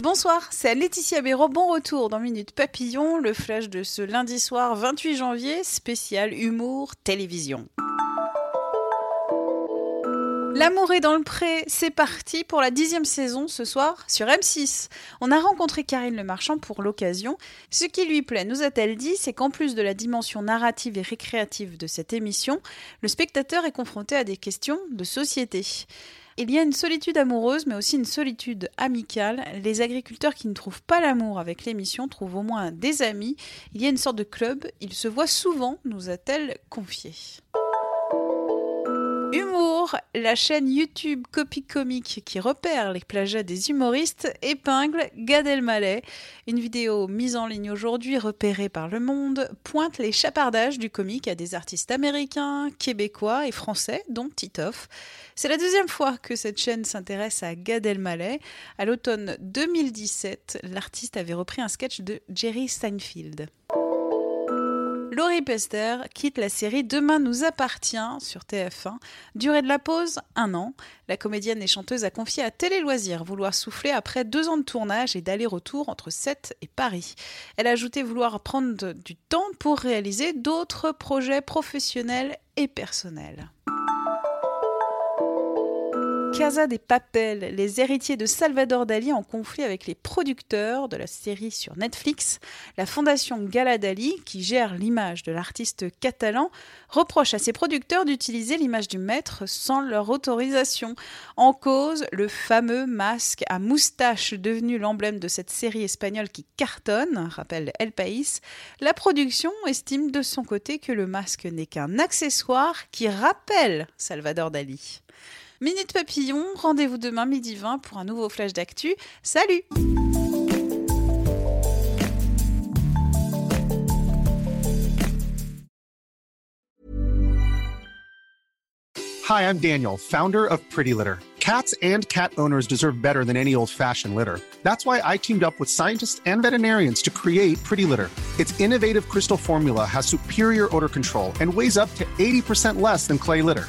Bonsoir, c'est Laetitia Béraud. Bon retour dans Minute Papillon, le flash de ce lundi soir 28 janvier, spécial humour télévision. L'amour est dans le pré, c'est parti pour la dixième saison ce soir sur M6. On a rencontré Karine Le Marchand pour l'occasion. Ce qui lui plaît, nous a-t-elle dit, c'est qu'en plus de la dimension narrative et récréative de cette émission, le spectateur est confronté à des questions de société. Il y a une solitude amoureuse, mais aussi une solitude amicale. Les agriculteurs qui ne trouvent pas l'amour avec l'émission trouvent au moins des amis. Il y a une sorte de club. Ils se voient souvent, nous a-t-elle confié. Humour, la chaîne YouTube Copy Comique qui repère les plagiats des humoristes épingle Gad Elmaleh. Une vidéo mise en ligne aujourd'hui repérée par Le Monde pointe les chapardages du comique à des artistes américains, québécois et français, dont Titoff. C'est la deuxième fois que cette chaîne s'intéresse à Gad. À l'automne 2017, l'artiste avait repris un sketch de Jerry Seinfeld. Laurie Pester quitte la série Demain nous appartient sur TF1. Durée de la pause, un an. La comédienne et chanteuse a confié à Télé Loisirs vouloir souffler après deux ans de tournage et d'aller-retour entre Sète et Paris. Elle a ajouté vouloir prendre du temps pour réaliser d'autres projets professionnels et personnels. Casa des Papel, les héritiers de Salvador Dali en conflit avec les producteurs de la série sur Netflix. La fondation Gala Dali, qui gère l'image de l'artiste catalan, reproche à ses producteurs d'utiliser l'image du maître sans leur autorisation. En cause, le fameux masque à moustache devenu l'emblème de cette série espagnole qui cartonne, rappelle El País. La production estime de son côté que le masque n'est qu'un accessoire qui rappelle Salvador Dali. Minute Papillon, rendez-vous demain midi 20 pour un nouveau flash d'actu. Salut Hi, I'm Daniel, founder of Pretty Litter. Cats and cat owners deserve better than any old-fashioned litter. That's why I teamed up with scientists and veterinarians to create Pretty Litter. Its innovative crystal formula has superior odor control and weighs up to 80% less than clay litter.